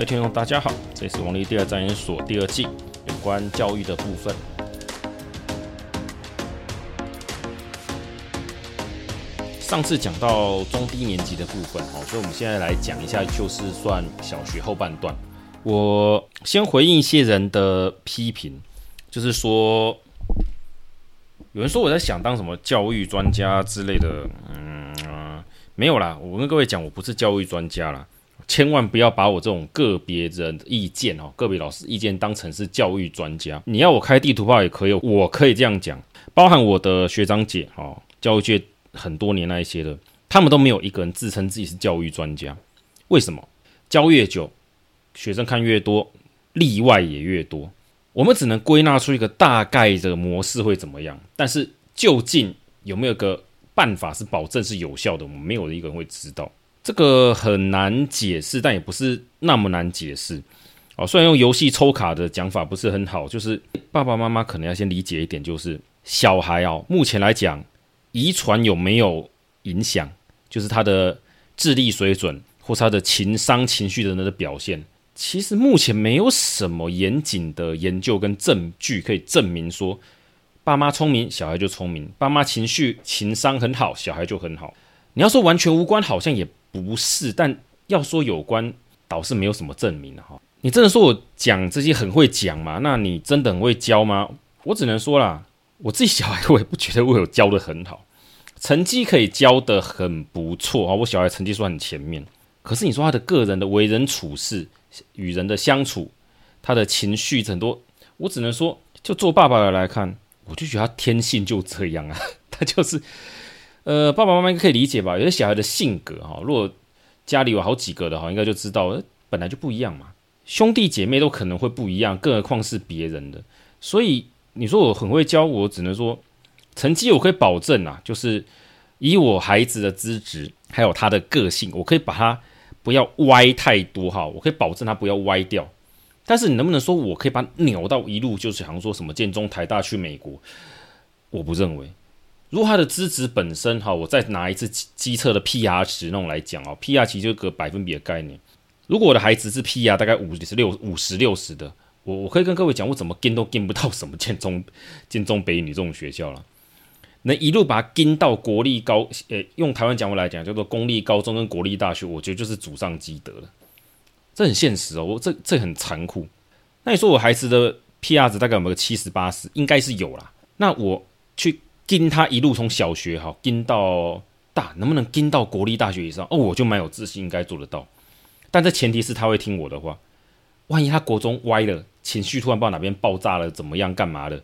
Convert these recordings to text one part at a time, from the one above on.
各位听众，大家好，这是王力第二战研所第二季有关教育的部分。上次讲到中低年级的部分，哦，所以我们现在来讲一下，就是算小学后半段。我先回应一些人的批评，就是说，有人说我在想当什么教育专家之类的，嗯，呃，没有啦，我跟各位讲，我不是教育专家啦。千万不要把我这种个别人意见哦，个别老师意见当成是教育专家。你要我开地图炮也可以，我可以这样讲。包含我的学长姐哦，教育界很多年那一些的，他们都没有一个人自称自己是教育专家。为什么？教越久，学生看越多，例外也越多。我们只能归纳出一个大概的模式会怎么样，但是究竟有没有个办法是保证是有效的，我们没有一个人会知道。这个很难解释，但也不是那么难解释哦。虽然用游戏抽卡的讲法不是很好，就是爸爸妈妈可能要先理解一点，就是小孩哦，目前来讲，遗传有没有影响，就是他的智力水准或是他的情商、情绪的那个表现，其实目前没有什么严谨的研究跟证据可以证明说，爸妈聪明，小孩就聪明；爸妈情绪、情商很好，小孩就很好。你要说完全无关，好像也。不是，但要说有关，倒是没有什么证明的哈。你真的说我讲这些很会讲吗？那你真的很会教吗？我只能说啦，我自己小孩我也不觉得我有教得很好，成绩可以教得很不错啊。我小孩成绩算很前面，可是你说他的个人的为人处事、与人的相处，他的情绪很多，我只能说，就做爸爸的来看，我就觉得他天性就这样啊，他就是。呃，爸爸妈妈应该可以理解吧？有些小孩的性格哈，如果家里有好几个的话，应该就知道，本来就不一样嘛。兄弟姐妹都可能会不一样，更何况是别人的。所以你说我很会教，我只能说成绩我可以保证啊，就是以我孩子的资质还有他的个性，我可以把他不要歪太多哈，我可以保证他不要歪掉。但是你能不能说我可以把他扭到一路就是好像说什么建中、台大去美国？我不认为。如果他的资质本身哈，我再拿一次基测的 PR 值那种来讲哦，PR 其实就个百分比的概念。如果我的孩子是 PR 大概五十六、五十六十的，我我可以跟各位讲，我怎么跟都跟不到什么建 中、建中北女这种学校了。能一路把他跟到国立高，呃，用台湾讲话来讲叫做公立高中跟国立大学，我觉得就是祖上积德了。这很现实哦，我这这很残酷。那你说我孩子的 PR 值大概有没有七十八十？应该是有啦。那我去。跟他一路从小学哈跟到大，能不能跟到国立大学以上？哦，我就蛮有自信，应该做得到。但这前提是他会听我的话。万一他国中歪了，情绪突然不知道哪边爆炸了，怎么样干嘛的？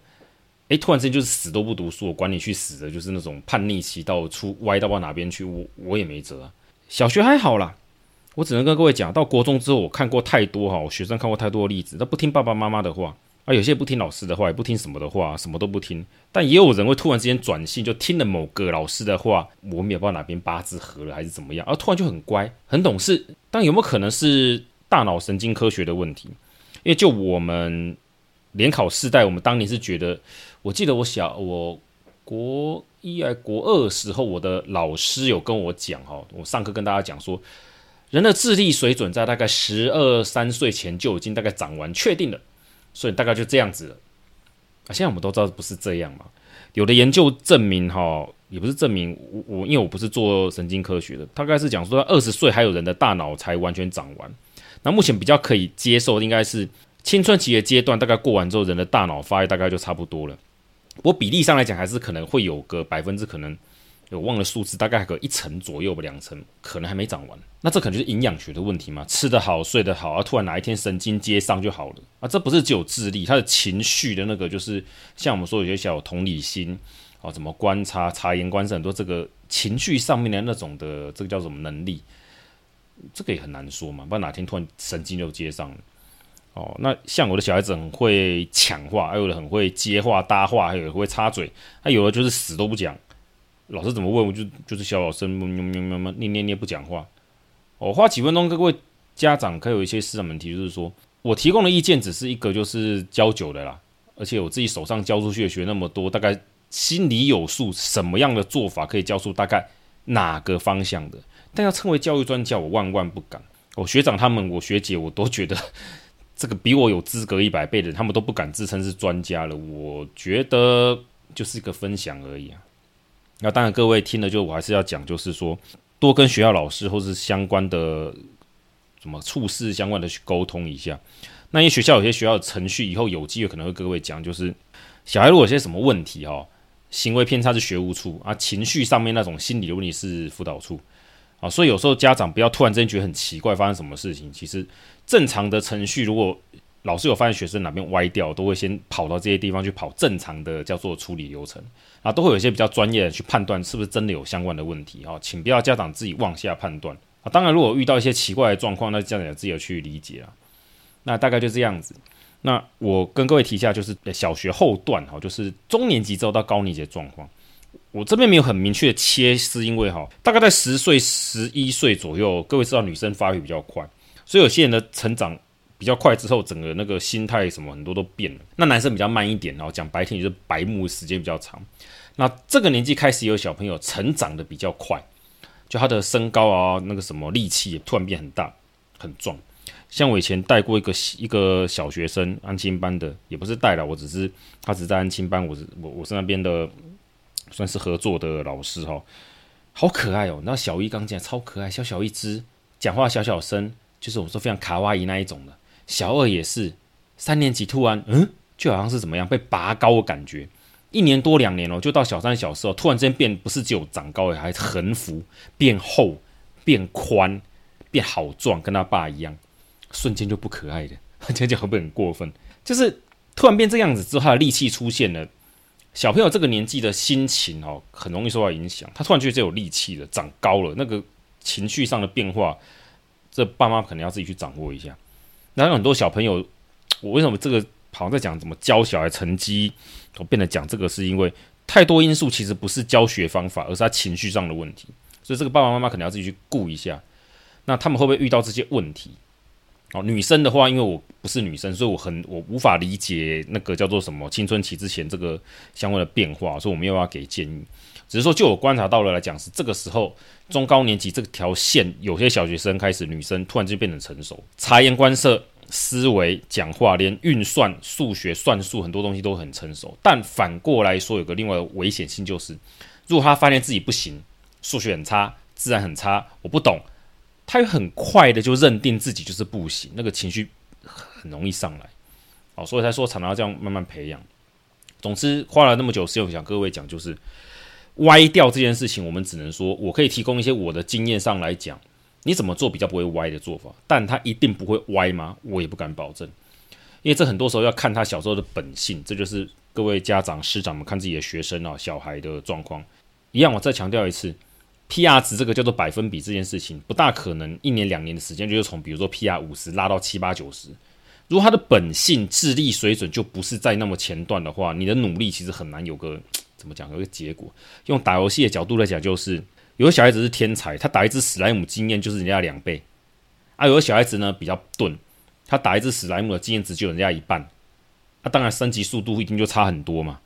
诶，突然之间就是死都不读书，我管你去死的，就是那种叛逆期到出歪到不知道哪边去，我我也没辙啊。小学还好啦，我只能跟各位讲，到国中之后，我看过太多哈，我学生看过太多的例子，他不听爸爸妈妈的话。啊，有些不听老师的话，也不听什么的话，什么都不听。但也有人会突然之间转性，就听了某个老师的话，我们也不知道哪边八字合了还是怎么样，而突然就很乖、很懂事。但有没有可能是大脑神经科学的问题？因为就我们联考世代，我们当年是觉得，我记得我小我国一还国二时候，我的老师有跟我讲哈，我上课跟大家讲说，人的智力水准在大概十二三岁前就已经大概长完，确定了。所以大概就这样子了啊！现在我们都知道不是这样嘛。有的研究证明，哈，也不是证明我我，因为我不是做神经科学的，大概是讲说，二十岁还有人的大脑才完全长完。那目前比较可以接受，应该是青春期的阶段，大概过完之后，人的大脑发育大概就差不多了。我比例上来讲，还是可能会有个百分之可能。我忘了数字，大概还有一层左右吧，两层可能还没长完。那这可能就是营养学的问题嘛？吃得好，睡得好，啊，突然哪一天神经接上就好了啊？这不是只有智力，他的情绪的那个，就是像我们说有些小同理心啊，怎么观察、察言观色，很多这个情绪上面的那种的，这个叫什么能力？这个也很难说嘛，不然哪天突然神经就接上了哦。那像我的小孩子很会抢话，还有的很会接话搭话，还有的会插嘴，他有的就是死都不讲。老师怎么问我就就是小老师么么么么么念念念不讲话，我花几分钟各位家长可以有一些思想问题，就是说我提供的意见只是一个就是教久的啦，而且我自己手上教出去学那么多，大概心里有数，什么样的做法可以教出大概哪个方向的，但要称为教育专家，我万万不敢。我学长他们，我学姐我都觉得 这个比我有资格一百倍的，他们都不敢自称是专家了。我觉得就是一个分享而已啊。那当然，各位听了就我还是要讲，就是说多跟学校老师或是相关的什么处事相关的去沟通一下。那因学校有些学校的程序，以后有机会可能会各位讲，就是小孩如果有些什么问题哈，行为偏差是学务处啊，情绪上面那种心理的问题是辅导处啊，所以有时候家长不要突然之间觉得很奇怪，发生什么事情，其实正常的程序如果。老师有发现学生哪边歪掉，都会先跑到这些地方去跑正常的叫做处理流程，啊，都会有一些比较专业的去判断是不是真的有相关的问题哈，请不要家长自己妄下判断啊。当然，如果遇到一些奇怪的状况，那家长也自己要去理解啊。那大概就这样子。那我跟各位提一下，就是小学后段哈，就是中年级之后到高年级的状况，我这边没有很明确的切，是因为哈，大概在十岁、十一岁左右，各位知道女生发育比较快，所以有些人的成长。比较快之后，整个那个心态什么很多都变了。那男生比较慢一点，然后讲白天就是白目时间比较长。那这个年纪开始有小朋友成长的比较快，就他的身高啊，那个什么力气也突然变很大很壮。像我以前带过一个一个小学生安亲班的，也不是带了，我只是他只是在安亲班，我是我我是那边的算是合作的老师哈，好可爱哦。那小一刚进来超可爱，小小一只，讲话小小声，就是我们说非常卡哇伊那一种的。小二也是三年级，突然嗯，就好像是怎么样被拔高的感觉。一年多两年哦，就到小三小四哦，突然之间变不是只有长高了，还横幅变厚、变宽、变好壮，跟他爸一样，瞬间就不可爱的，这就会不会很过分？就是突然变这样子之后，他的力气出现了。小朋友这个年纪的心情哦，很容易受到影响。他突然觉得这有力气了，长高了，那个情绪上的变化，这爸妈可能要自己去掌握一下。然后很多小朋友，我为什么这个好像在讲怎么教小孩成绩，我变得讲这个是因为太多因素，其实不是教学方法，而是他情绪上的问题。所以这个爸爸妈妈可能要自己去顾一下。那他们会不会遇到这些问题？哦，女生的话，因为我不是女生，所以我很我无法理解那个叫做什么青春期之前这个相关的变化，所以我没有要给建议。只是说，就我观察到了来讲，是这个时候中高年级这条线，有些小学生开始，女生突然间变成成熟，察言观色、思维、讲话，连运算、数学、算术很多东西都很成熟。但反过来说，有个另外的危险性，就是如果他发现自己不行，数学很差，自然很差，我不懂，他会很快的就认定自己就是不行，那个情绪很容易上来。哦，所以才说常常这样慢慢培养。总之，花了那么久时间，我想各位讲就是。歪掉这件事情，我们只能说，我可以提供一些我的经验上来讲，你怎么做比较不会歪的做法，但他一定不会歪吗？我也不敢保证，因为这很多时候要看他小时候的本性，这就是各位家长、师长们看自己的学生啊、小孩的状况。一样，我再强调一次，PR 值这个叫做百分比这件事情，不大可能一年两年的时间就是从比如说 PR 五十拉到七八九十。如果他的本性、智力水准就不是在那么前段的话，你的努力其实很难有个。怎么讲？有个结果，用打游戏的角度来讲，就是有的小孩子是天才，他打一只史莱姆经验就是人家两倍；啊，有的小孩子呢比较钝，他打一只史莱姆的经验值就人家一半。啊，当然升级速度一定就差很多嘛。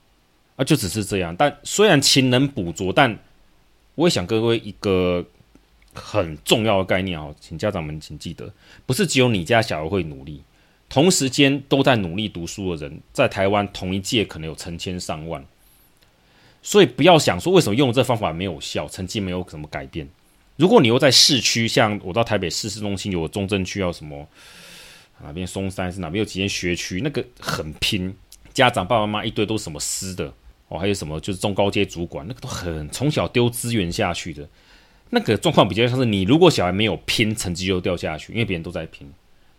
啊，就只是这样。但虽然勤能补拙，但我也想各位一个很重要的概念哦，请家长们请记得，不是只有你家小孩会努力，同时间都在努力读书的人，在台湾同一届可能有成千上万。所以不要想说为什么用这方法没有效，成绩没有什么改变。如果你又在市区，像我到台北市市中心有中正区，要什么哪边松山是哪边有几间学区，那个很拼，家长爸爸妈妈一堆都什么私的哦，还有什么就是中高阶主管，那个都很从小丢资源下去的，那个状况比较像是你如果小孩没有拼，成绩就掉下去，因为别人都在拼。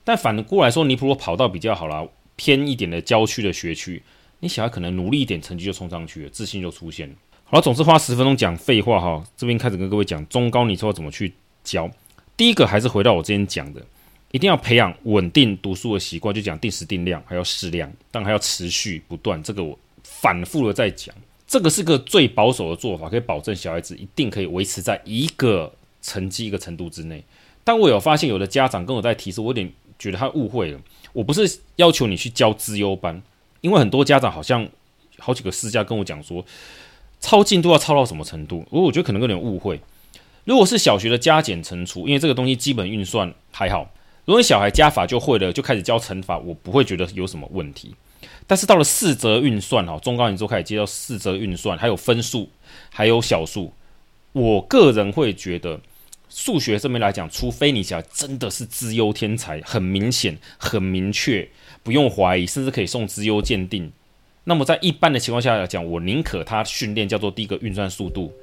但反过来说，你如果跑到比较好啦，偏一点的郊区的学区。你小孩可能努力一点，成绩就冲上去了，自信就出现了。好了，总之花十分钟讲废话哈，这边开始跟各位讲中高你说怎么去教。第一个还是回到我之前讲的，一定要培养稳定读书的习惯，就讲定时定量，还要适量，但还要持续不断。这个我反复的在讲，这个是个最保守的做法，可以保证小孩子一定可以维持在一个成绩一个程度之内。但我有发现有的家长跟我在提示，我有点觉得他误会了。我不是要求你去教资优班。因为很多家长好像好几个私家跟我讲说，抄进度要抄到什么程度？我我觉得可能有点误会。如果是小学的加减乘除，因为这个东西基本运算还好。如果小孩加法就会了，就开始教乘法，我不会觉得有什么问题。但是到了四则运算哈，中高年之后开始接到四则运算，还有分数，还有小数，我个人会觉得数学这边来讲，除非你小孩真的是资优天才，很明显、很明确，不用怀疑，甚至可以送资优鉴定。那么在一般的情况下来讲，我宁可他训练叫做第一个运算速度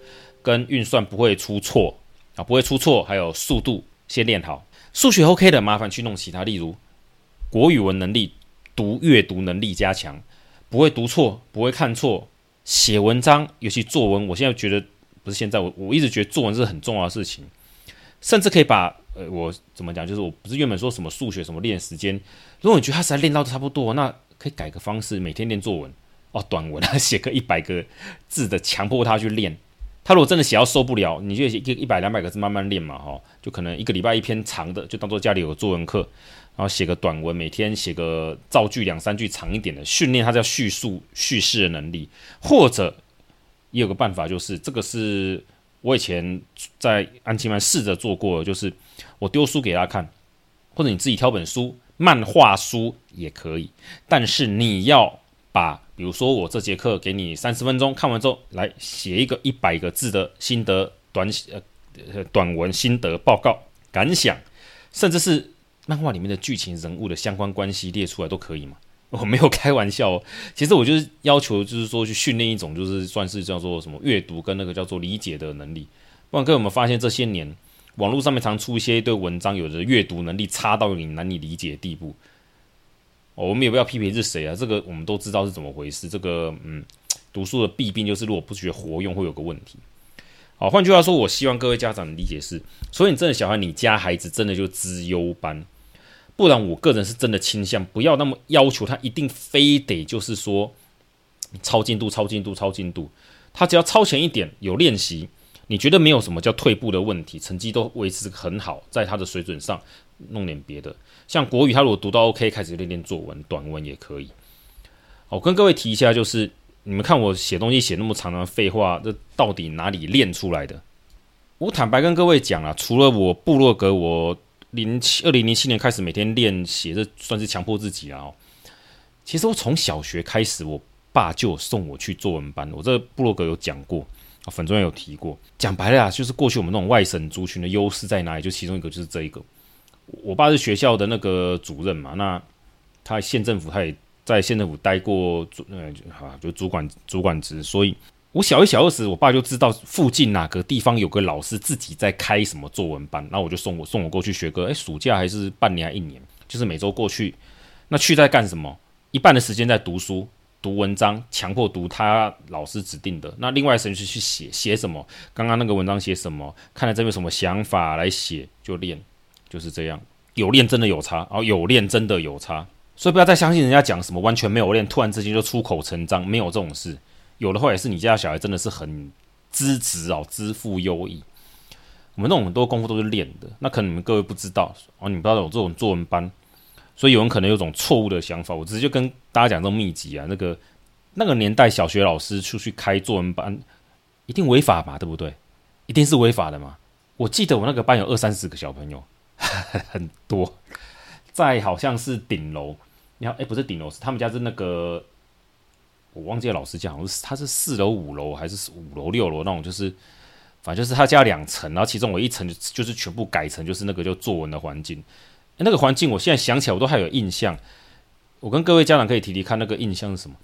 跟运算不会出错啊，不会出错，还有速度先练好。数学 OK 的，麻烦去弄其他，例如国语文能力、读阅读能力加强，不会读错，不会看错，写文章，尤其作文，我现在觉得不是现在，我我一直觉得作文是很重要的事情，甚至可以把呃，我怎么讲，就是我不是原本说什么数学什么练时间，如果你觉得他实在练到差不多，那可以改个方式，每天练作文哦，短文啊，写个一百个字的，强迫他去练。他如果真的写到受不了，你就写一百两百个字慢慢练嘛，哈，就可能一个礼拜一篇长的，就当做家里有个作文课，然后写个短文，每天写个造句两三句长一点的，训练他叫叙述叙事的能力。或者也有个办法，就是这个是我以前在安琪曼试着做过，就是我丢书给他看，或者你自己挑本书，漫画书也可以，但是你要把。比如说，我这节课给你三十分钟，看完之后来写一个一百个字的心得短呃短文心得报告感想，甚至是漫画里面的剧情人物的相关关系列出来都可以嘛？我没有开玩笑哦。其实我就是要求，就是说去训练一种，就是算是叫做什么阅读跟那个叫做理解的能力。不然，各位有没有发现这些年网络上面常出一些一堆文章，有的阅读能力差到你难以理解的地步。我们也不要批评是谁啊，这个我们都知道是怎么回事。这个嗯，读书的弊病就是，如果不学活用，会有个问题。好，换句话说，我希望各位家长的理解是，所以你真的小孩，你家孩子真的就资优班，不然我个人是真的倾向不要那么要求他一定非得就是说超进度、超进度、超进度，他只要超前一点，有练习，你觉得没有什么叫退步的问题，成绩都维持很好，在他的水准上。弄点别的，像国语，他如果读到 OK，开始练练作文、短文也可以。我跟各位提一下，就是你们看我写东西写那么长的废话，这到底哪里练出来的？我坦白跟各位讲啊，除了我部落格，我零七二零零七年开始每天练写，这算是强迫自己啊。哦，其实我从小学开始，我爸就送我去作文班，我这部落格有讲过，啊粉专有提过。讲白了啊，就是过去我们那种外省族群的优势在哪里？就其中一个就是这一个。我爸是学校的那个主任嘛，那他县政府他也在县政府待过，主呃，好就主管主管职，所以我小一小二时，我爸就知道附近哪个地方有个老师自己在开什么作文班，那我就送我送我过去学个，哎，暑假还是半年还一年，就是每周过去，那去在干什么？一半的时间在读书读文章，强迫读他老师指定的，那另外时间去写写什么？刚刚那个文章写什么？看了这边什么想法来写就练。就是这样，有练真的有差，然哦，有练真的有差，所以不要再相信人家讲什么完全没有练，突然之间就出口成章，没有这种事。有的话也是你家小孩真的是很资质哦，资赋优异。我们那种很多功夫都是练的，那可能你们各位不知道哦，你们不知道有这种作文班，所以有人可能有种错误的想法。我直接跟大家讲这种秘籍啊，那个那个年代小学老师出去开作文班，一定违法嘛，对不对？一定是违法的嘛。我记得我那个班有二三十个小朋友。很多，在好像是顶楼，你看，哎，不是顶楼，是他们家是那个，我忘记了老师讲，好像是他是四楼五楼还是五楼六楼那种，就是反正就是他家两层，然后其中我一层就就是全部改成就是那个叫作文的环境，那个环境我现在想起来我都还有印象，我跟各位家长可以提提看那个印象是什么，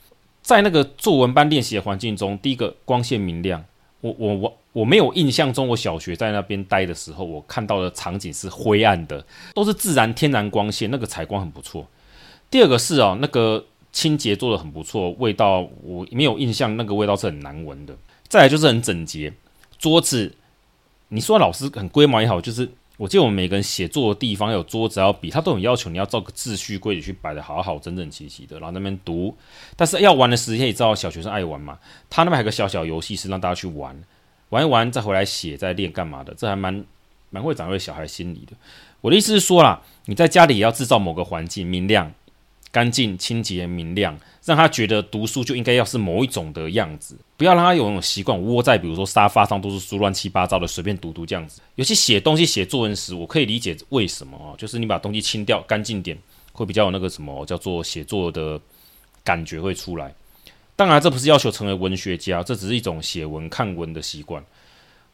在那个作文班练习的环境中，第一个光线明亮。我我我我没有印象中，我小学在那边待的时候，我看到的场景是灰暗的，都是自然天然光线，那个采光很不错。第二个是啊，那个清洁做得很不错，味道我没有印象，那个味道是很难闻的。再来就是很整洁，桌子，你说老师很龟毛也好，就是。我记得我们每个人写作的地方有桌子、要笔，他都有要求你要照个秩序规矩去摆的好好、整整齐齐的，然后那边读。但是要玩的时间，你知道小学生爱玩嘛？他那边还有个小小游戏是让大家去玩，玩一玩再回来写、再练干嘛的？这还蛮蛮会掌握小孩心理的。我的意思是说啦，你在家里也要制造某个环境，明亮、干净、清洁、明亮，让他觉得读书就应该要是某一种的样子，不要让他有那种习惯窝在比如说沙发上都是书乱七八糟的，随便读读这样子。尤其写东西、写作文时，我可以理解为什么啊，就是你把东西清掉、干净点，会比较有那个什么叫做写作的感觉会出来。当然，这不是要求成为文学家，这只是一种写文、看文的习惯。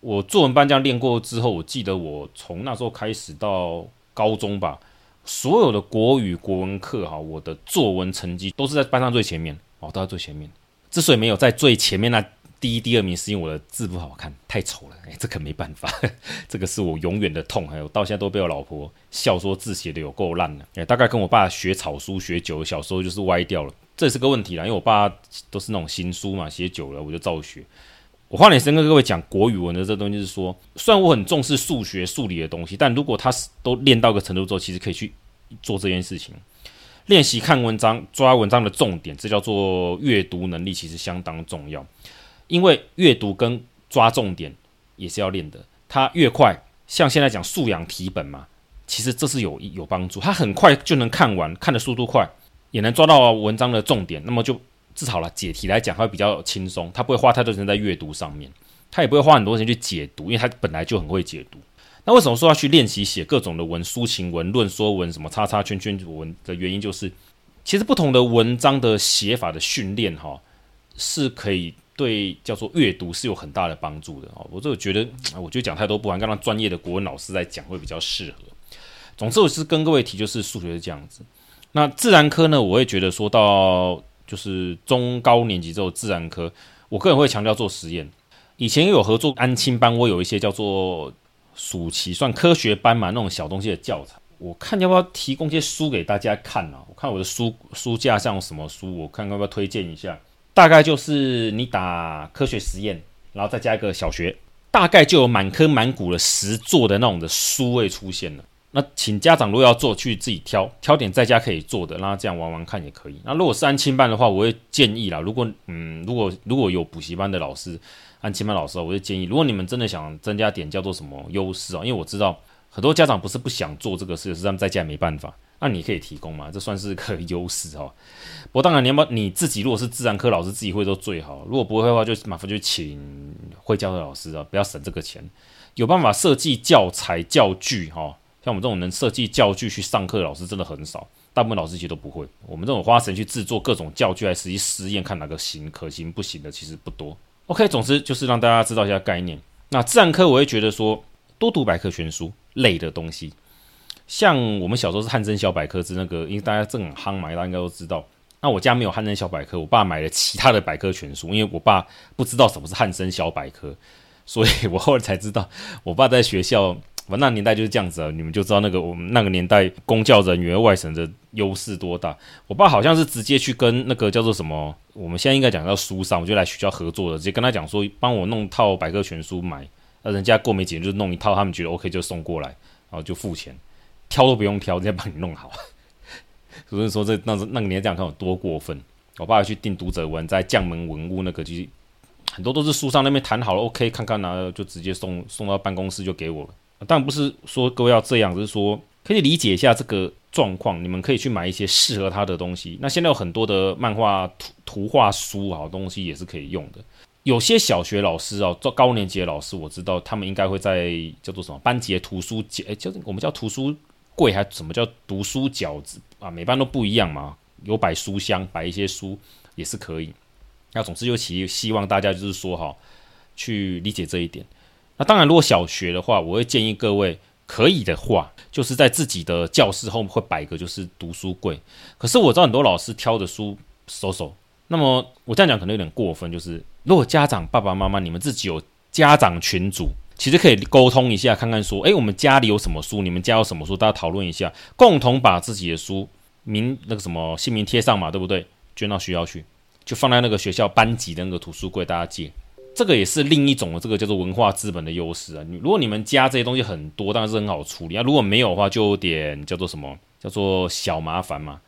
我作文班这样练过之后，我记得我从那时候开始到高中吧，所有的国语、国文课哈，我的作文成绩都是在班上最前面哦，都在最前面。之所以没有在最前面那第一、第二名，是因为我的字不好看，太丑了。哎，这可没办法，这个是我永远的痛。还有到现在都被我老婆笑说字写的有够烂的。哎，大概跟我爸学草书学久了，小时候就是歪掉了，这是个问题啦。因为我爸都是那种行书嘛，写久了我就照学。我花点时间跟各位讲国语文的这东西，是说，虽然我很重视数学、数理的东西，但如果他是都练到个程度之后，其实可以去做这件事情，练习看文章、抓文章的重点，这叫做阅读能力，其实相当重要。因为阅读跟抓重点也是要练的，它越快，像现在讲素养题本嘛，其实这是有有帮助，它很快就能看完，看的速度快，也能抓到文章的重点，那么就。至少了，解题来讲，它会比较轻松，他不会花太多时间在阅读上面，他也不会花很多时间去解读，因为他本来就很会解读。那为什么说要去练习写各种的文，抒情文、论说文、什么叉叉圈圈文的原因，就是其实不同的文章的写法的训练，哈，是可以对叫做阅读是有很大的帮助的哦。我就觉得，我觉得讲太多不完，刚刚专业的国文老师来讲会比较适合。总之，我是跟各位提，就是数学是这样子。那自然科呢，我会觉得说到。就是中高年级之后，自然科，我个人会强调做实验。以前有合作安亲班，我有一些叫做暑期算科学班嘛，那种小东西的教材。我看要不要提供一些书给大家看啊？我看我的书书架上有什么书，我看要不要推荐一下。大概就是你打科学实验，然后再加一个小学，大概就有满坑满谷的十座的那种的书会出现了。那请家长如果要做，去自己挑挑点在家可以做的，让他这样玩玩看也可以。那如果是安亲班的话，我会建议啦，如果嗯，如果如果有补习班的老师，安亲班老师，我会建议，如果你们真的想增加点叫做什么优势啊，因为我知道很多家长不是不想做这个事，是他们在家没办法，那你可以提供嘛，这算是个优势哈。不过当然你要不你自己如果是自然科老师自己会做最好，如果不会的话，就麻烦就请会教的老师啊，不要省这个钱，有办法设计教材教具哈。像我们这种能设计教具去上课的老师真的很少，大部分老师其实都不会。我们这种花时间去制作各种教具来实际实验，看哪个行可行不行的，其实不多。OK，总之就是让大家知道一下概念。那自然科我会觉得说，多读百科全书类的东西，像我们小时候是汉森小百科之那个，因为大家正夯嘛，大家应该都知道。那我家没有汉森小百科，我爸买了其他的百科全书，因为我爸不知道什么是汉森小百科，所以我后来才知道，我爸在学校。我那年代就是这样子啊，你们就知道那个我们那个年代公教人员外省的优势多大。我爸好像是直接去跟那个叫做什么，我们现在应该讲叫书商，我就来学校合作的，直接跟他讲说，帮我弄套百科全书买，那人家过没几年就弄一套，他们觉得 OK 就送过来，然后就付钱，挑都不用挑，直接帮你弄好。所以说这那那个年代讲看有多过分。我爸去订读者文，在将门文物那个，就是很多都是书商那边谈好了 OK，看看拿就直接送送到办公室就给我了。但不是说各位要这样，只是说可以理解一下这个状况。你们可以去买一些适合他的东西。那现在有很多的漫画图图画书啊，东西也是可以用的。有些小学老师啊，做高年级的老师，我知道他们应该会在叫做什么班级的图书角，哎，叫我们叫图书柜，还什么叫读书角子啊？每班都不一样嘛，有摆书箱，摆一些书也是可以。那总之就其希望大家就是说哈，去理解这一点。那当然，如果小学的话，我会建议各位可以的话，就是在自己的教室后面会摆一个就是读书柜。可是我知道很多老师挑的书收收。那么我这样讲可能有点过分，就是如果家长爸爸妈妈你们自己有家长群组，其实可以沟通一下，看看说，诶，我们家里有什么书，你们家有什么书，大家讨论一下，共同把自己的书名那个什么姓名贴上嘛，对不对？捐到学校去，就放在那个学校班级的那个图书柜，大家借。这个也是另一种的这个叫做文化资本的优势啊！你如果你们家这些东西很多，当然是很好处理啊。如果没有的话，就有点叫做什么叫做小麻烦嘛。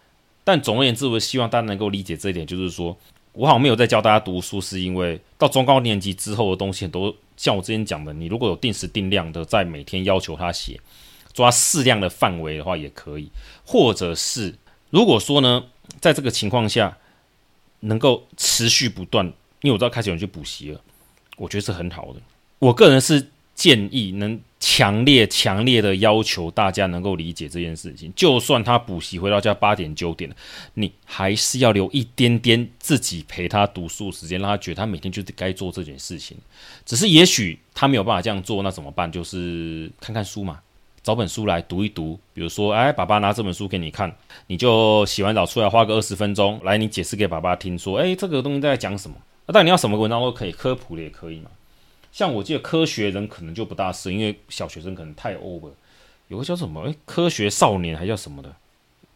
但总而言之，我希望大家能够理解这一点，就是说我好像没有在教大家读书，是因为到中高年级之后的东西很多，像我之前讲的，你如果有定时定量的在每天要求他写，抓适量的范围的话也可以，或者是如果说呢，在这个情况下能够持续不断，因为我知道开始有人去补习了，我觉得是很好的。我个人是建议能强烈、强烈的要求大家能够理解这件事情。就算他补习回到家八点九点，你还是要留一点点自己陪他读书时间，让他觉得他每天就是该做这件事情。只是也许他没有办法这样做，那怎么办？就是看看书嘛。找本书来读一读，比如说，哎，爸爸拿这本书给你看，你就洗完澡出来花个二十分钟，来你解释给爸爸听，说，哎，这个东西在讲什么？那但你要什么文章都可以，科普的也可以嘛。像我记得科学人可能就不大适，因为小学生可能太 over。有个叫什么，哎，科学少年还叫什么的？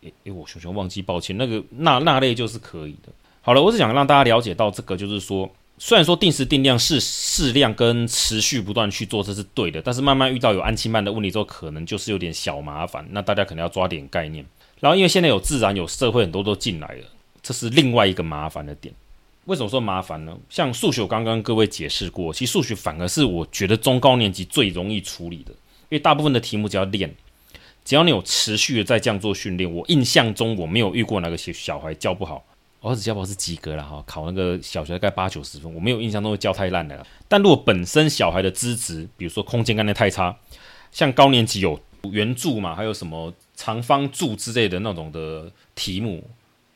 哎哎，我熊熊忘记，抱歉，那个那那类就是可以的。好了，我是想让大家了解到这个，就是说。虽然说定时定量是适量跟持续不断去做，这是对的，但是慢慢遇到有安亲班的问题之后，可能就是有点小麻烦。那大家可能要抓点概念。然后因为现在有自然有社会，很多都进来了，这是另外一个麻烦的点。为什么说麻烦呢？像数学，我刚刚各位解释过，其实数学反而是我觉得中高年级最容易处理的，因为大部分的题目只要练，只要你有持续的在这样做训练，我印象中我没有遇过哪个小小孩教不好。儿子教不好是及格了哈，考那个小学大概八九十分，我没有印象中会教太烂的了。但如果本身小孩的资质，比如说空间概念太差，像高年级有圆柱嘛，还有什么长方柱之类的那种的题目，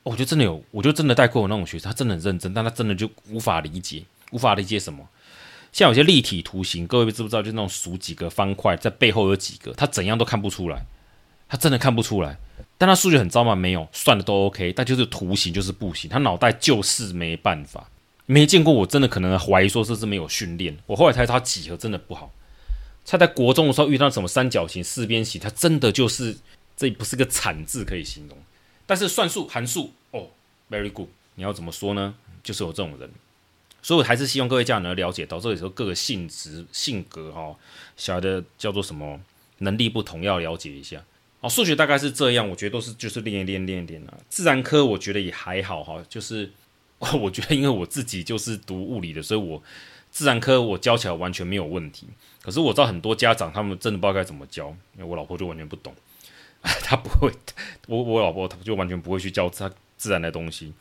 我觉得真的有，我就真的带过我那种学生，他真的很认真，但他真的就无法理解，无法理解什么。像有些立体图形，各位知不知道？就那种数几个方块在背后有几个，他怎样都看不出来，他真的看不出来。但他数学很糟吗？没有，算的都 OK，但就是图形就是不行，他脑袋就是没办法。没见过，我真的可能怀疑说这是没有训练。我后来才知道他几何真的不好。他在国中的时候遇到什么三角形、四边形，他真的就是这不是个惨字可以形容。但是算术、函数，哦，very good。你要怎么说呢？就是有这种人，所以我还是希望各位家长能了解到，这里时候各个性质、性格哈，小孩的叫做什么能力不同，要了解一下。哦，数学大概是这样，我觉得都是就是练一练练一练啊。自然科我觉得也还好哈，就是 我觉得因为我自己就是读物理的，所以我自然科我教起来完全没有问题。可是我知道很多家长他们真的不知道该怎么教，因为我老婆就完全不懂，他不会，我我老婆她就完全不会去教她自然的东西。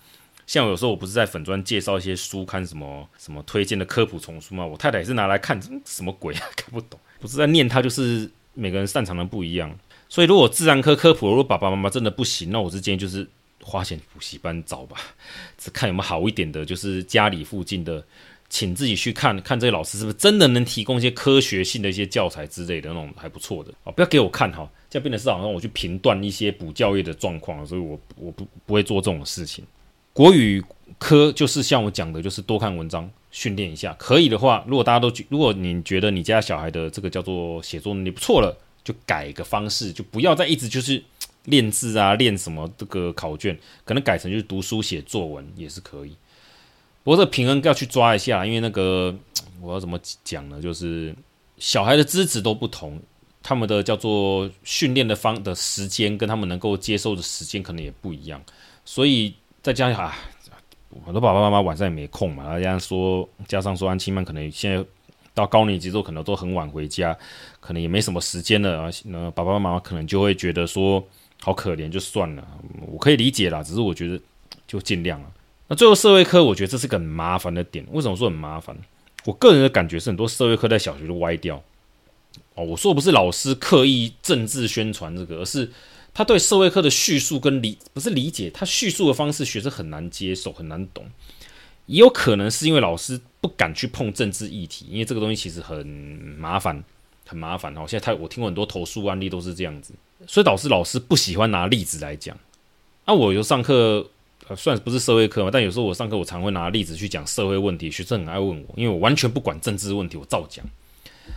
像有时候我不是在粉专介绍一些书刊什么什么推荐的科普丛书吗？我太太也是拿来看，什么鬼啊，看不懂。不是在念他，就是每个人擅长的不一样。所以，如果自然科科普，如果爸爸妈妈真的不行，那我是建议就是花钱补习班找吧，只看有没有好一点的，就是家里附近的，请自己去看看这些老师是不是真的能提供一些科学性的一些教材之类的那种还不错的哦，不要给我看哈，这样变得是好像我去评断一些补教业的状况，所以我我不不会做这种事情。国语科就是像我讲的，就是多看文章训练一下，可以的话，如果大家都，如果你觉得你家小孩的这个叫做写作能力不错了。就改个方式，就不要再一直就是练字啊，练什么这个考卷，可能改成就是读书写作文也是可以。不过这平衡要去抓一下，因为那个我要怎么讲呢？就是小孩的资质都不同，他们的叫做训练的方的时间跟他们能够接受的时间可能也不一样，所以再加上啊，很多爸爸妈妈晚上也没空嘛，大家说加上说安亲班可能现在。到高年级之后，可能都很晚回家，可能也没什么时间了啊。那爸爸妈妈可能就会觉得说，好可怜，就算了。我可以理解啦，只是我觉得就尽量了。那最后社会科，我觉得这是个很麻烦的点。为什么说很麻烦？我个人的感觉是，很多社会科在小学都歪掉。我说不是老师刻意政治宣传这个，而是他对社会科的叙述跟理不是理解，他叙述的方式学生很难接受，很难懂。也有可能是因为老师不敢去碰政治议题，因为这个东西其实很麻烦，很麻烦哦。现在他我听过很多投诉案例都是这样子，所以导致老师不喜欢拿例子来讲。那、我有上课，呃，算不是社会课嘛，但有时候我上课我常会拿例子去讲社会问题，学生很爱问我，因为我完全不管政治问题，我照讲，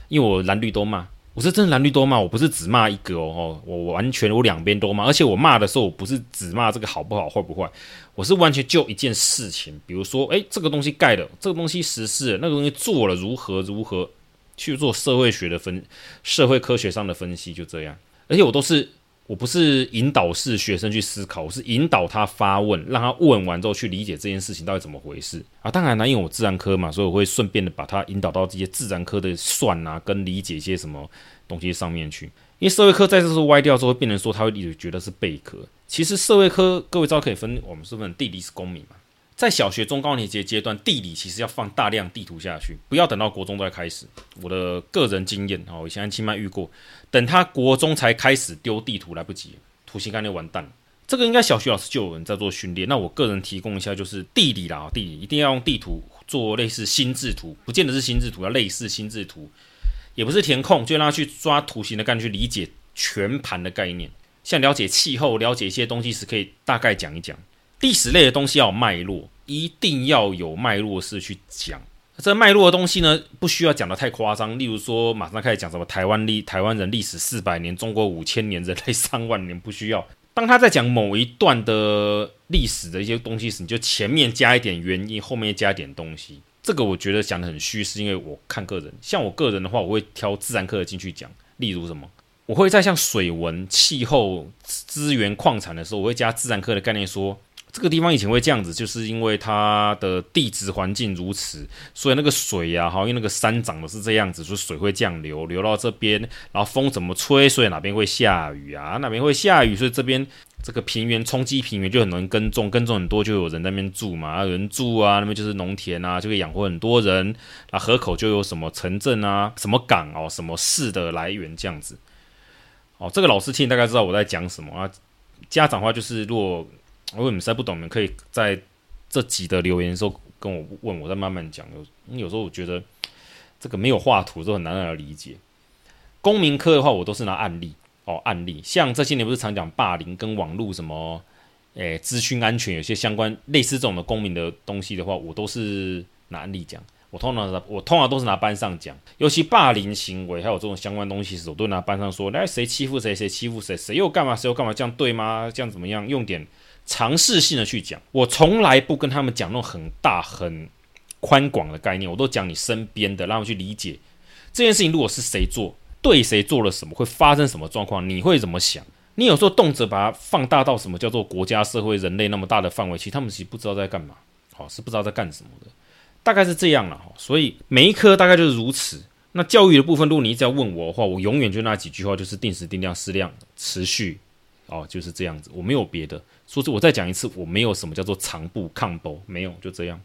因为我蓝绿都骂。我是真的蓝绿都骂，我不是只骂一个哦，我完全我两边都骂，而且我骂的时候，我不是只骂这个好不好坏不坏，我是完全就一件事情，比如说，诶，这个东西盖了，这个东西实施了，那个东西做了，如何如何去做社会学的分，社会科学上的分析，就这样，而且我都是我不是引导式学生去思考，我是引导他发问，让他问完之后去理解这件事情到底怎么回事啊。当然呢，因为我自然科嘛，所以我会顺便的把他引导到这些自然科的算啊，跟理解一些什么东西上面去。因为社会科在这时候歪掉之后，变成说他会觉得是贝壳。其实社会科各位知道可以分，我们是分地理是公民嘛。在小学中高年级阶段，地理其实要放大量地图下去，不要等到国中再开始。我的个人经验啊，我以前亲妈遇过，等他国中才开始丢地图来不及，图形概念完蛋。这个应该小学老师就有人在做训练。那我个人提供一下，就是地理啦，地理一定要用地图做类似心智图，不见得是心智图，要类似心智图，也不是填空，就让他去抓图形的概念，去理解全盘的概念。像了解气候，了解一些东西时，可以大概讲一讲。历史类的东西要有脉络。一定要有脉络式去讲，这脉络的东西呢，不需要讲得太夸张。例如说，马上开始讲什么台湾历、台湾人历史四百年，中国五千年，人类三万年，不需要。当他在讲某一段的历史的一些东西时，你就前面加一点原因，后面加一点东西。这个我觉得讲得很虚，是因为我看个人。像我个人的话，我会挑自然科的进去讲。例如什么，我会在像水文、气候、资源、矿产的时候，我会加自然科的概念说。这个地方以前会这样子，就是因为它的地质环境如此，所以那个水呀，哈，因为那个山长的是这样子，所以水会降流，流到这边，然后风怎么吹，所以哪边会下雨啊？哪边会下雨，所以这边这个平原冲击平原就很容易耕种，耕种很多就有人在那边住嘛，有人住啊，那边就是农田啊，就可以养活很多人。那河口就有什么城镇啊，什么港哦，什么市的来源这样子。哦，这个老师听大概知道我在讲什么啊。家长的话就是如果。如果你们实在不懂，你们可以在这集的留言的时候跟我问，我再慢慢讲。有有时候我觉得这个没有画图都很难让人理解。公民科的话，我都是拿案例哦，案例。像这些年不是常讲霸凌跟网络什么，诶，资讯安全有些相关类似这种的公民的东西的话，我都是拿案例讲。我通常我通常都是拿班上讲，尤其霸凌行为还有这种相关东西时，我都拿班上说，来谁欺负谁，谁欺负谁，谁又干嘛，谁又干嘛，这样对吗？这样怎么样？用点。尝试性的去讲，我从来不跟他们讲那种很大很宽广的概念，我都讲你身边的，让他们去理解这件事情。如果是谁做，对谁做了什么，会发生什么状况，你会怎么想？你有时候动辄把它放大到什么叫做国家、社会、人类那么大的范围，其实他们其实不知道在干嘛，好，是不知道在干什么的，大概是这样了哈。所以每一科大概就是如此。那教育的部分，如果你一直要问我的话，我永远就那几句话，就是定时、定量、适量、持续。哦，就是这样子，我没有别的。说是，我再讲一次，我没有什么叫做长步抗波，没有，就这样。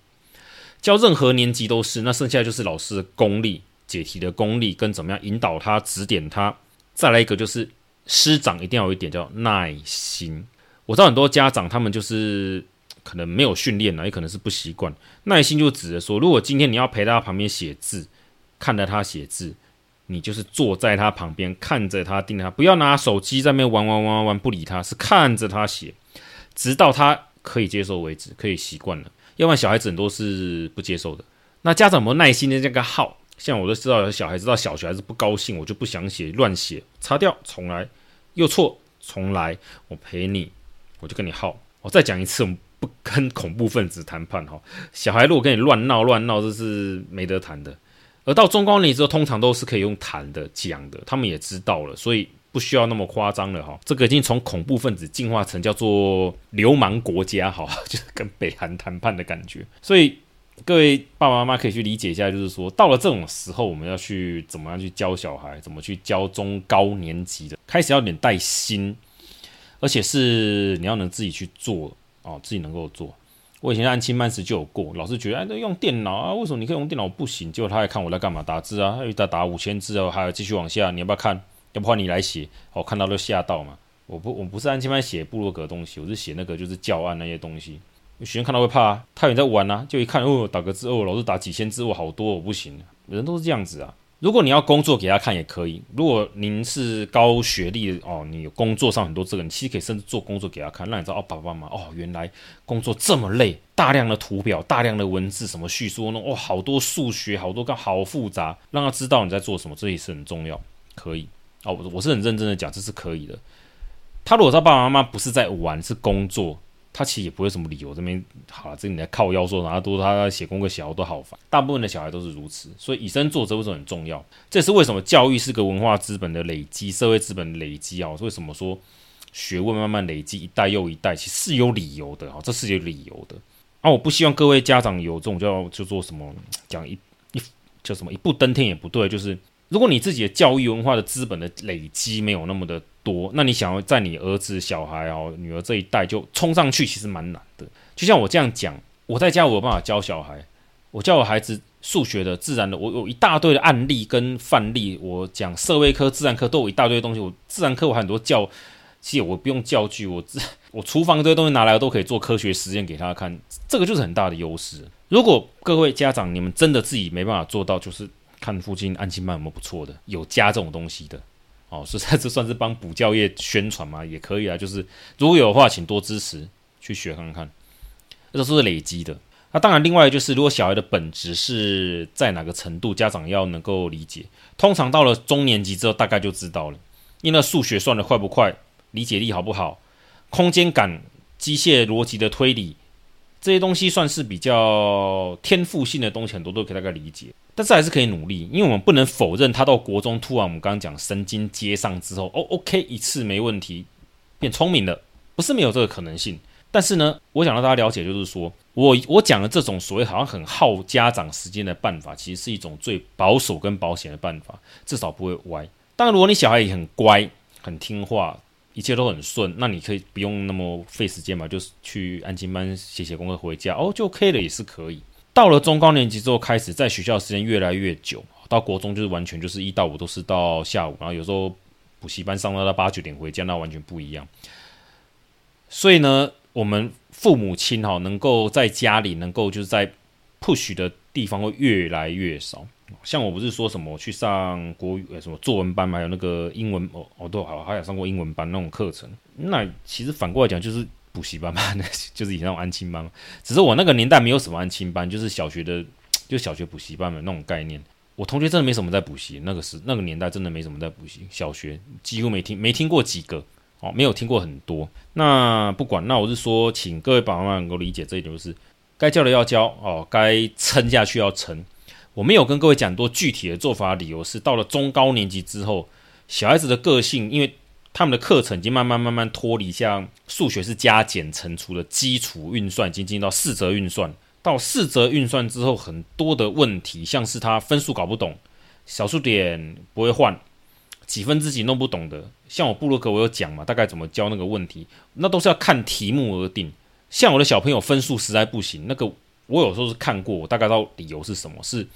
教任何年级都是，那剩下就是老师的功力、解题的功力跟怎么样引导他、指点他。再来一个就是师长一定要有一点叫耐心。我知道很多家长他们就是可能没有训练了，也可能是不习惯。耐心就指的说，如果今天你要陪他旁边写字，看着他写字。你就是坐在他旁边，看着他，盯着他，不要拿手机在那边玩玩玩玩玩，不理他，是看着他写，直到他可以接受为止，可以习惯了。要不然小孩子很多是不接受的。那家长有没有耐心的这个号？像我都知道，有小孩子到小学还是不高兴，我就不想写，乱写，擦掉，重来，又错，重来，我陪你，我就跟你耗。我再讲一次，我们不跟恐怖分子谈判哈。小孩如果跟你乱闹乱闹，这是没得谈的。而到中高年级之后，通常都是可以用谈的、讲的，他们也知道了，所以不需要那么夸张了哈。这个已经从恐怖分子进化成叫做流氓国家哈，就是跟北韩谈判的感觉。所以各位爸爸妈妈可以去理解一下，就是说到了这种时候，我们要去怎么样去教小孩，怎么去教中高年级的，开始要有点带心，而且是你要能自己去做哦，自己能够做。我以前按钦班时就有过，老师觉得哎，用电脑啊，为什么你可以用电脑不行？结果他还看我在干嘛，打字啊，又在打五千字哦，还要继续往下，你要不要看？要不换你来写？我看到都吓到嘛。我不，我不是按钦班写部落格东西，我是写那个就是教案那些东西。学生看到会怕啊，他也在玩啊，就一看哦，打个字哦，老师打几千字哦，好多我不行，人都是这样子啊。如果你要工作给他看也可以。如果您是高学历哦，你有工作上很多这个，你其实可以甚至做工作给他看，让你知道哦，爸爸妈妈哦，原来工作这么累，大量的图表、大量的文字，什么叙述那种哦，好多数学，好多个好复杂，让他知道你在做什么，这也是很重要。可以哦，我我是很认真的讲，这是可以的。他如果他爸爸妈妈不是在玩，是工作。他其实也不会什么理由，这边好了，这里来靠腰说，然后都他写功课写好都好烦。大部分的小孩都是如此，所以以身作则为什么很重要？这是为什么教育是个文化资本的累积，社会资本的累积啊？为什么说学问慢慢累积，一代又一代，其实是有理由的哈，这是有理由的。啊，我不希望各位家长有这种叫就做什么讲一一叫什么一步登天也不对，就是如果你自己的教育文化的资本的累积没有那么的多，那你想要在你儿子、小孩哦、女儿这一代就冲上去，其实蛮难的。就像我这样讲，我在家我有办法教小孩，我教我孩子数学的、自然的，我有一大堆的案例跟范例。我讲社会科、自然科都有一大堆东西。我自然科我很多教，其实我不用教具，我自 我厨房这些东西拿来都可以做科学实验给他看，这个就是很大的优势。如果各位家长你们真的自己没办法做到，就是看附近安亲班有没有不错的，有加这种东西的。哦，实在这算是帮补教业宣传嘛，也可以啊。就是如果有的话，请多支持去学看看，这都是累积的。那当然，另外就是如果小孩的本质是在哪个程度，家长要能够理解。通常到了中年级之后，大概就知道了，因为数学算得快不快，理解力好不好，空间感、机械逻辑的推理这些东西，算是比较天赋性的东西，很多都可以大概理解。但是还是可以努力，因为我们不能否认他到国中突然我们刚刚讲神经接上之后，哦，OK，一次没问题，变聪明了，不是没有这个可能性。但是呢，我想让大家了解，就是说我我讲的这种所谓好像很耗家长时间的办法，其实是一种最保守跟保险的办法，至少不会歪。当然，如果你小孩也很乖、很听话，一切都很顺，那你可以不用那么费时间嘛，就是去安亲班写写功课回家，哦，就 OK 了，也是可以。到了中高年级之后，开始在学校的时间越来越久，到国中就是完全就是一到五都是到下午，然后有时候补习班上到到八九点回家，那完全不一样。所以呢，我们父母亲哈能够在家里能够就是在 push 的地方会越来越少。像我不是说什么去上国语什么作文班嘛，还有那个英文哦，我都好还有上过英文班那种课程。那其实反过来讲就是。补习班嘛，那 就是以前那种安亲班，只是我那个年代没有什么安亲班，就是小学的，就小学补习班的那种概念。我同学真的没什么在补习，那个时那个年代真的没什么在补习，小学几乎没听没听过几个哦，没有听过很多。那不管，那我是说，请各位爸爸妈妈能够理解这一点，就是该教的要教哦，该撑下去要撑。我没有跟各位讲多具体的做法，理由是到了中高年级之后，小孩子的个性因为。他们的课程已经慢慢慢慢脱离，像数学是加减乘除的基础运算，已经进到四则运算。到四则运算之后，很多的问题，像是他分数搞不懂，小数点不会换，几分之几弄不懂的。像我布洛克我有讲嘛，大概怎么教那个问题，那都是要看题目而定。像我的小朋友分数实在不行，那个我有时候是看过，我大概知道理由是什么，是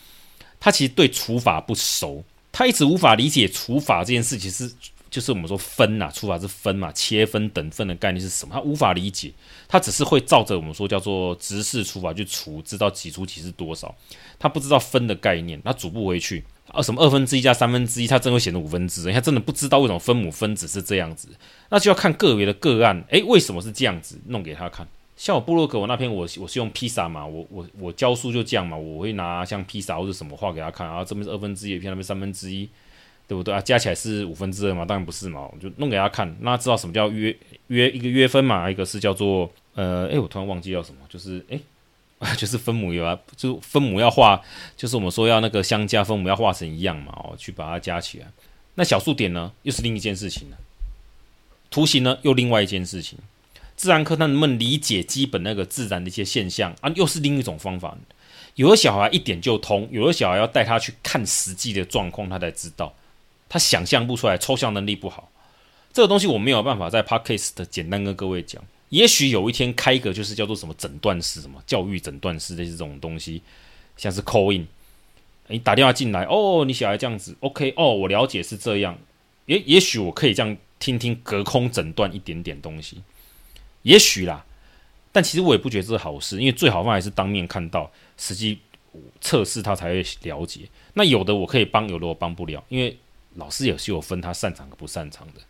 他其实对除法不熟，他一直无法理解除法这件事情是。就是我们说分呐、除法是分嘛，切分等分的概念是什么？他无法理解，他只是会照着我们说叫做直式除法去除，知道几除几是多少，他不知道分的概念，他组不回去。啊，什么二分之一加三分之一，他真会写成五分之一，他真的不知道为什么分母分子是这样子，那就要看个别的个案，诶，为什么是这样子？弄给他看。像我部落格我那篇我我是用披萨嘛，我我我教书就这样嘛，我会拿像披萨或者什么画给他看，然后这边是二分之一，偏那边三分之一。对不对啊？加起来是五分之二嘛？当然不是嘛！我就弄给他看，让他知道什么叫约约一个约分嘛，一个是叫做呃，哎，我突然忘记叫什么，就是哎，就是分母有啊，就分母要画，就是我们说要那个相加分母要画成一样嘛，哦，去把它加起来。那小数点呢，又是另一件事情了。图形呢，又另外一件事情。自然科他能不能理解基本那个自然的一些现象啊？又是另一种方法。有的小孩一点就通，有的小孩要带他去看实际的状况，他才知道。他想象不出来，抽象能力不好，这个东西我没有办法在 Podcast 简单跟各位讲。也许有一天开一个就是叫做什么诊断室，什么教育诊断室类似这种东西，像是 call in，你打电话进来，哦，你小孩这样子，OK，哦，我了解是这样，也也许我可以这样听听隔空诊断一点点东西，也许啦，但其实我也不觉得这是好事，因为最好方还是当面看到，实际测试他才会了解。那有的我可以帮，有的我帮不了，因为。老师也是有分他擅长和不擅长的。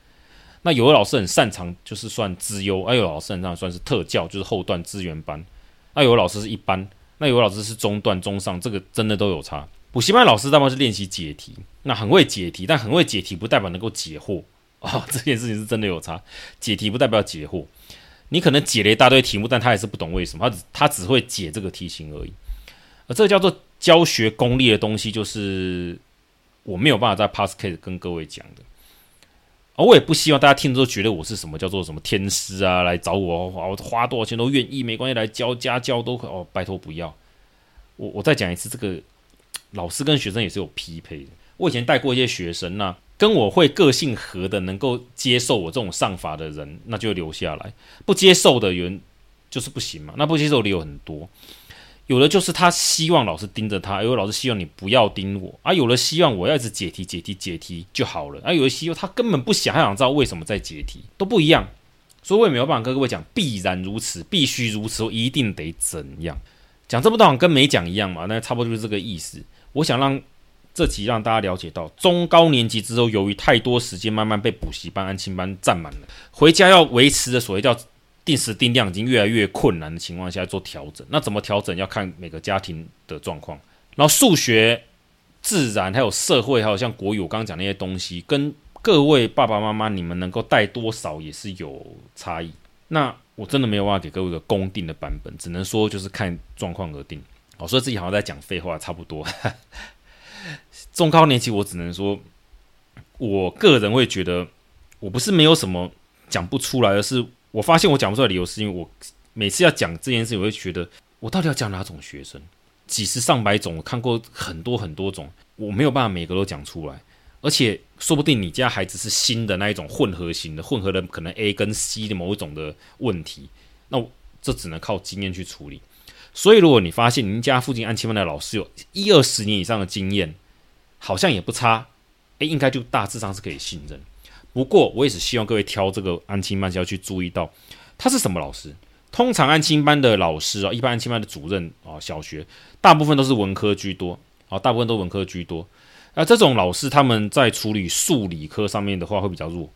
那有的老师很擅长，就是算资优；哎，有老师很擅长算是特教，就是后段资源班。那有的老师是一般，那有的老师是中段、中上，这个真的都有差。补习班老师大部分是练习解题，那很会解题，但很会解题不代表能够解惑 哦。这件事情是真的有差，解题不代表解惑。你可能解了一大堆题目，但他也是不懂为什么，他只他只会解这个题型而已。而这个叫做教学功力的东西，就是。我没有办法在 Podcast 跟各位讲的。而我也不希望大家听着都觉得我是什么叫做什么天师啊，来找我，我花多少钱都愿意，没关系，来教家教都可哦，拜托不要。我我再讲一次，这个老师跟学生也是有匹配的。我以前带过一些学生呐、啊，跟我会个性合的，能够接受我这种上法的人，那就留下来；不接受的人就是不行嘛。那不接受的有很多。有的就是他希望老师盯着他，有的老师希望你不要盯我啊，有的希望我要一直解题解题解题就好了啊，有的希望他根本不想，他想知道为什么在解题，都不一样。所以我也没有办法跟各位讲必然如此，必须如此，我一定得怎样讲这么多，跟没讲一样嘛，那差不多就是这个意思。我想让这集让大家了解到，中高年级之后，由于太多时间慢慢被补习班、安亲班占满了，回家要维持的所谓叫。定时定量已经越来越困难的情况下做调整，那怎么调整要看每个家庭的状况。然后数学、自然还有社会，还有像国语，我刚刚讲那些东西，跟各位爸爸妈妈你们能够带多少也是有差异。那我真的没有办法给各位一个公定的版本，只能说就是看状况而定。我说自己好像在讲废话，差不多。中高年级我只能说，我个人会觉得我不是没有什么讲不出来，而是。我发现我讲不出来理由，是因为我每次要讲这件事，我会觉得我到底要讲哪种学生？几十上百种，我看过很多很多种，我没有办法每个都讲出来。而且说不定你家孩子是新的那一种混合型的，混合的可能 A 跟 C 的某一种的问题，那这只能靠经验去处理。所以如果你发现您家附近安亲班的老师有一二十年以上的经验，好像也不差，诶，应该就大致上是可以信任。不过，我也是希望各位挑这个安亲班，就要去注意到他是什么老师。通常安亲班的老师啊，一般安亲班的主任啊，小学大部分都是文科居多啊，大部分都文科居多。那这种老师他们在处理数理科上面的话会比较弱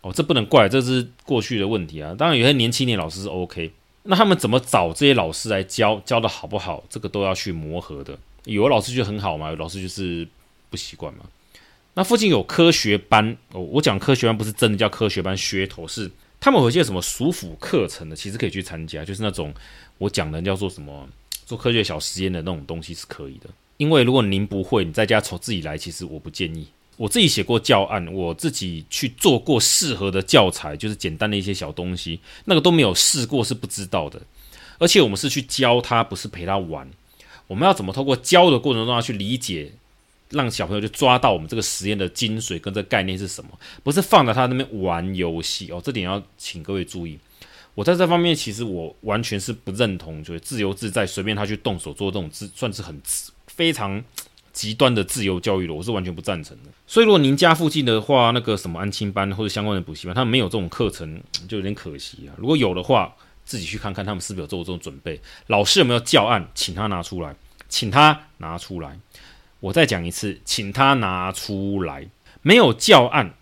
哦，这不能怪，这是过去的问题啊。当然，有些年轻点老师是 OK，那他们怎么找这些老师来教，教的好不好，这个都要去磨合的。有的老师就很好嘛，有老师就是不习惯嘛。那附近有科学班哦，我讲科学班不是真的叫科学班噱头，是他们有一些什么暑辅课程的，其实可以去参加，就是那种我讲的叫做什么做科学小实验的那种东西是可以的。因为如果您不会，你在家从自己来，其实我不建议。我自己写过教案，我自己去做过适合的教材，就是简单的一些小东西，那个都没有试过是不知道的。而且我们是去教他，不是陪他玩。我们要怎么透过教的过程中要去理解？让小朋友就抓到我们这个实验的精髓跟这个概念是什么？不是放在他那边玩游戏哦，这点要请各位注意。我在这方面其实我完全是不认同，就是自由自在，随便他去动手做这种自算是很非常极端的自由教育了，我是完全不赞成的。所以如果您家附近的话，那个什么安亲班或者相关的补习班，他们没有这种课程，就有点可惜啊。如果有的话，自己去看看他们是不是有做这种准备，老师有没有教案，请他拿出来，请他拿出来。我再讲一次，请他拿出来。没有教案，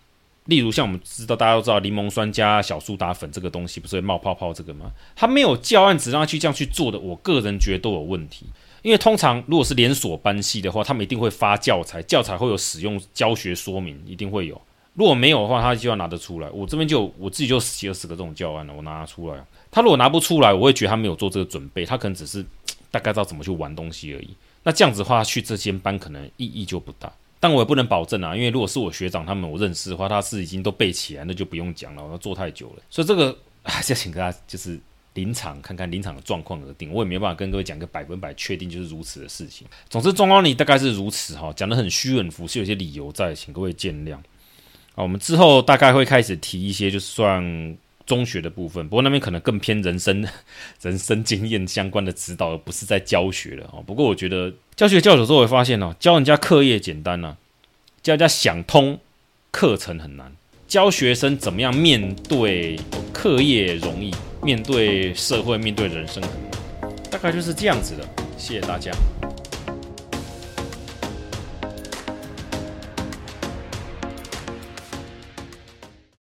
例如像我们知道，大家都知道柠檬酸加小苏打粉这个东西不是会冒泡泡这个吗？他没有教案，只让他去这样去做的，我个人觉得都有问题。因为通常如果是连锁班系的话，他们一定会发教材，教材会有使用教学说明，一定会有。如果没有的话，他就要拿得出来。我这边就我自己就写了十个这种教案了，我拿出来。他如果拿不出来，我会觉得他没有做这个准备，他可能只是大概知道怎么去玩东西而已。那这样子的话，去这间班可能意义就不大，但我也不能保证啊，因为如果是我学长他们我认识的话，他是已经都背起来，那就不用讲了，我要做太久了，所以这个还是要请大家就是临场看看临场的状况而定，我也没办法跟各位讲个百分百确定就是如此的事情。总之，中高你大概是如此哈，讲得很虚很浮，是有些理由在，请各位见谅。啊，我们之后大概会开始提一些，就算。中学的部分，不过那边可能更偏人生、人生经验相关的指导，而不是在教学了哦。不过我觉得教学教久之后，会发现哦，教人家课业简单呐，教人家想通课程很难，教学生怎么样面对课业容易，面对社会、面对人生很难，大概就是这样子的。谢谢大家。